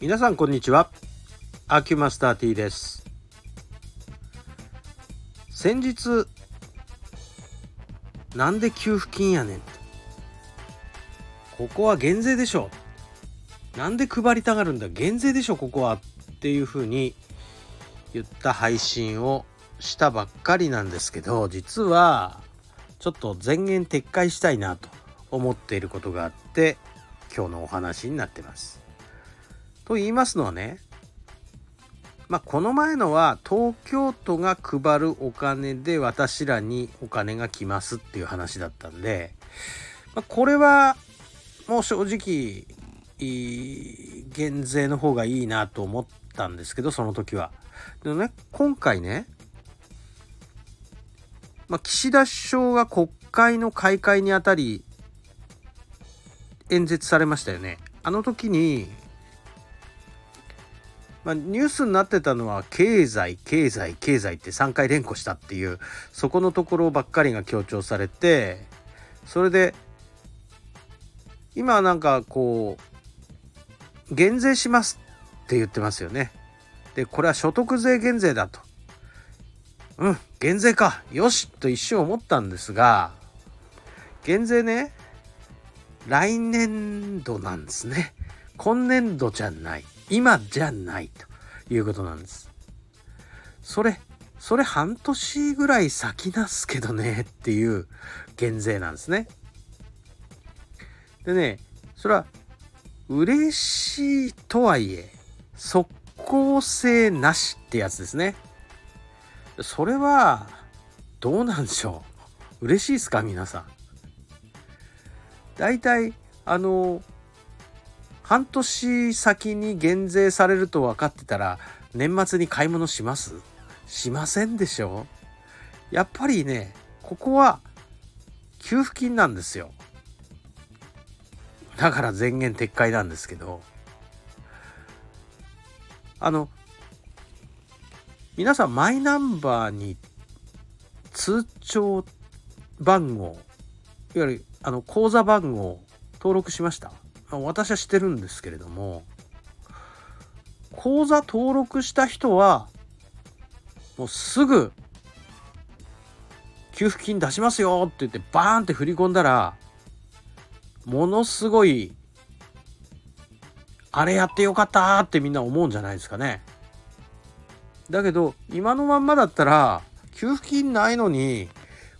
皆さんこんにちは。アキュマスター T です。先日なんで給付金やねんここは減税でしょ。なんで配りたがるんだ。減税でしょここは。っていうふうに言った配信をしたばっかりなんですけど実はちょっと前言撤回したいなと思っていることがあって今日のお話になってます。と言いますのはねまあこの前のは東京都が配るお金で私らにお金が来ますっていう話だったんで、まあ、これはもう正直減税の方がいいなと思ったんですけどその時は。でもね今回ねまあ、岸田首相が国会の開会にあたり演説されましたよね。あの時に、まあ、ニュースになってたのは経済経済経済って3回連呼したっていうそこのところばっかりが強調されてそれで今なんかこう減税しますって言ってますよね。でこれは所得税減税だと。うん、減税か。よしと一瞬思ったんですが、減税ね、来年度なんですね。今年度じゃない。今じゃないということなんです。それ、それ半年ぐらい先なんすけどねっていう減税なんですね。でね、それは嬉しいとはいえ、即効性なしってやつですね。それはどうなんでしょう？嬉しいですか？皆さん。大体あの半年先に減税されると分かってたら年末に買い物します？しませんでしょ？やっぱりねここは給付金なんですよ。だから前言撤回なんですけど。あの皆さんマイナンバーに通帳番号いわゆるあの口座番号登録しました？私はしてるんですけれども口座登録した人はもうすぐ給付金出しますよって言ってバーンって振り込んだらものすごいあれやってよかったってみんな思うんじゃないですかね。だけど今のまんまだったら給付金ないのに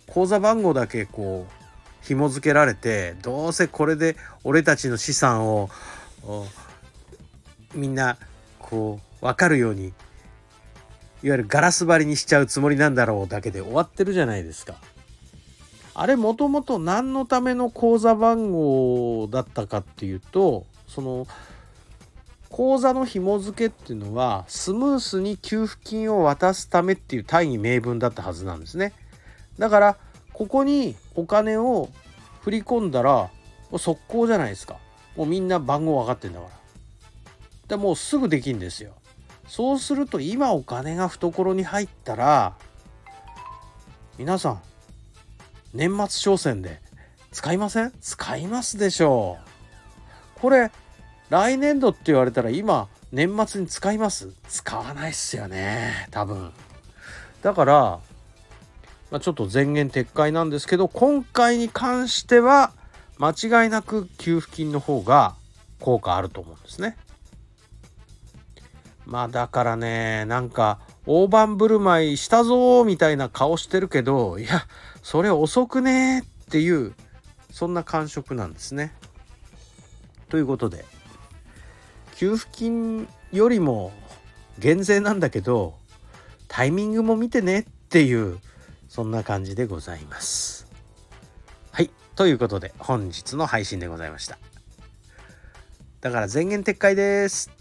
口座番号だけこう紐付けられてどうせこれで俺たちの資産をみんなこう分かるようにいわゆるガラス張りにしちゃうつもりなんだろうだけで終わってるじゃないですか。あれもともと何のための口座番号だったかっていうとその口座の紐付けっていうのはスムースに給付金を渡すためっていう大義名分だったはずなんですね。だからここにお金を振り込んだらもう速攻じゃないですか。もうみんな番号分かってんだから。でもうすぐできんですよ。そうすると今お金が懐に入ったら皆さん年末商戦で使いません？使いますでしょう。これ来年度って言われたら今年末に使います？使わないっすよね多分だから、まあ、ちょっと前言撤回なんですけど今回に関しては間違いなく給付金の方が効果あると思うんですね。まあだからねなんか大盤振る舞いしたぞみたいな顔してるけどいやそれ遅くねっていうそんな感触なんですね。ということで給付金よりも減税なんだけどタイミングも見てねっていうそんな感じでございます。はいということで本日の配信でございました。だから前言撤回です。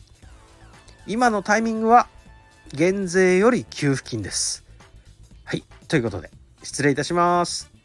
今のタイミングは減税より給付金です。はいということで失礼いたします。